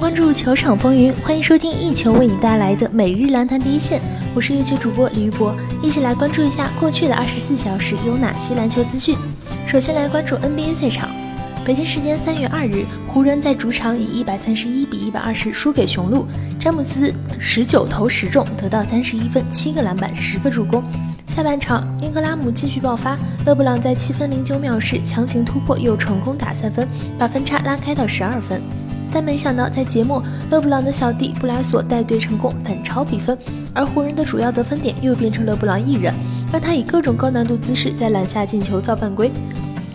关注球场风云，欢迎收听一球为你带来的每日篮坛第一线。我是月球主播李玉博，一起来关注一下过去的二十四小时有哪些篮球资讯。首先来关注 NBA 赛场，北京时间三月二日，湖人在主场以一百三十一比一百二十输给雄鹿，詹姆斯十九投十中，得到三十一分、七个篮板、十个助攻。下半场，英格拉姆继续爆发，勒布朗在七分零九秒时强行突破，又成功打三分，把分差拉开到十二分。但没想到，在节末，勒布朗的小弟布莱索带队成功反超比分，而湖人的主要得分点又变成勒布朗一人，让他以各种高难度姿势在篮下进球造犯规。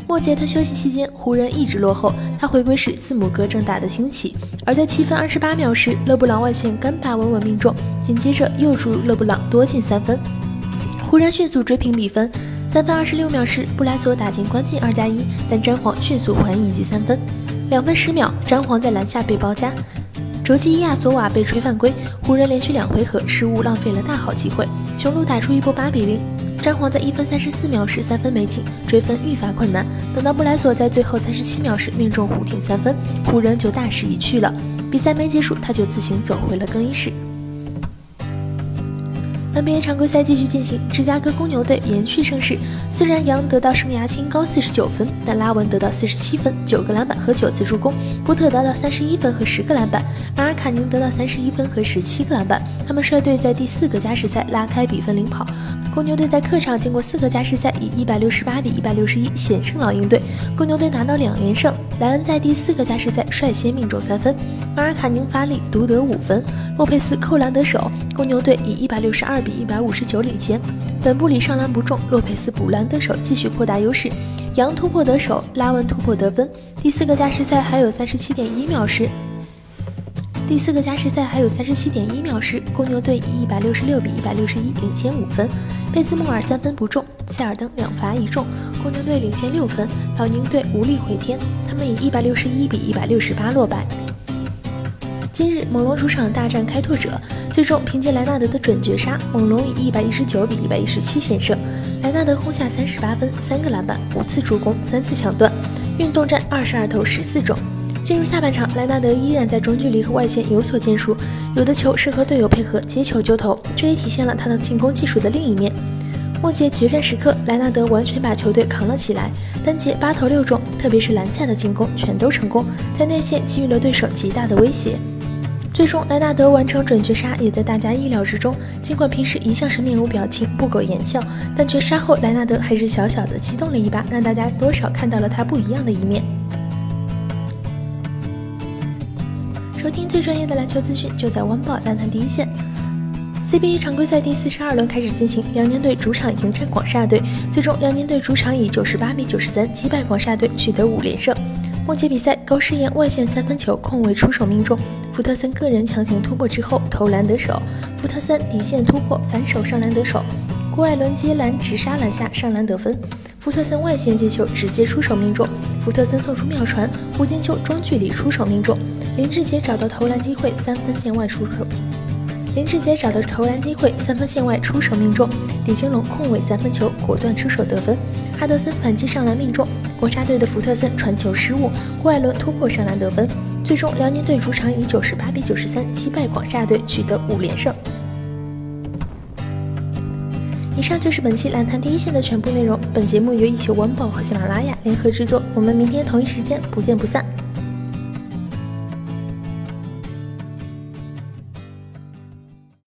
末节他休息期间，湖人一直落后，他回归时字母哥正打得兴起，而在七分二十八秒时，勒布朗外线干拔稳稳命中，紧接着又助勒布朗多进三分，湖人迅速追平比分。三分二十六秒时，布莱索打进关键二加一，但詹皇迅速还一记三分。两分十秒，詹皇在篮下被包夹，卓基亚索瓦被吹犯规，湖人连续两回合失误，浪费了大好机会。雄鹿打出一波八比零，詹皇在一分三十四秒时三分没进，追分愈发困难。等到布莱索在最后三十七秒时命中弧顶三分，湖人就大势已去了。比赛没结束，他就自行走回了更衣室。NBA 常规赛继续进行，芝加哥公牛队延续胜势。虽然杨得到生涯新高四十九分，但拉文得到四十七分、九个篮板和九次助攻；波特得到三十一分和十个篮板；马尔卡宁得到三十一分和十七个篮板。他们率队在第四个加时赛拉开比分领跑。公牛队在客场经过四个加时赛，以一百六十八比一百六十一险胜老鹰队。公牛队拿到两连胜。莱恩在第四个加时赛率先命中三分，马尔卡宁发力独得五分，洛佩斯扣篮得手。公牛队以一百六十二比一百五十九领先。本布里上篮不中，洛佩斯补篮得手，继续扩大优势。杨突破得手，拉文突破得分。第四个加时赛还有三十七点一秒时。第四个加时赛还有三十七点一秒时，公牛队以一百六十六比一百六十一领先五分。贝兹莫尔三分不中，塞尔登两罚一中，公牛队领先六分。老鹰队无力回天，他们以一百六十一比一百六十八落败。今日猛龙主场大战开拓者，最终凭借莱纳德的准绝杀，猛龙以一百一十九比一百一十七险胜。莱纳德轰下三十八分、三个篮板、五次助攻、三次抢断，运动战二十二投十四中。进入下半场，莱纳德依然在中距离和外线有所建树，有的球是和队友配合接球就投，这也体现了他的进攻技术的另一面。末节决战时刻，莱纳德完全把球队扛了起来，单节八投六中，特别是篮下的进攻全都成功，在内线给予了对手极大的威胁。最终，莱纳德完成准绝杀也在大家意料之中。尽管平时一向是面无表情、不苟言笑，但绝杀后莱纳德还是小小的激动了一把，让大家多少看到了他不一样的一面。听最专业的篮球资讯，就在湾宝篮坛第一线。CBA 常规赛第四十二轮开始进行，辽宁队主场迎战广厦队，最终辽宁队主场以九十八比九十三击败广厦队，取得五连胜。末节比赛，高诗岩外线三分球空位出手命中，福特森个人强行突破之后投篮得手，福特森底线突破反手上篮得手，郭艾伦接篮直杀篮下上篮得分，福特森外线接球直接出手命中，福特森送出妙传，胡金秋中距离出手命中。林志杰找到投篮机会，三分线外出手。林志杰找到投篮机会，三分线外出手命中。李金龙控卫三分球，果断出手得分。哈德森反击上篮命中。国家队的福特森传球失误，郭艾伦突破上篮得分。最终，辽宁队主场以九十八比九十三击败广厦队，取得五连胜。以上就是本期篮坛第一线的全部内容。本节目由一球晚宝和喜马拉雅联合制作。我们明天同一时间不见不散。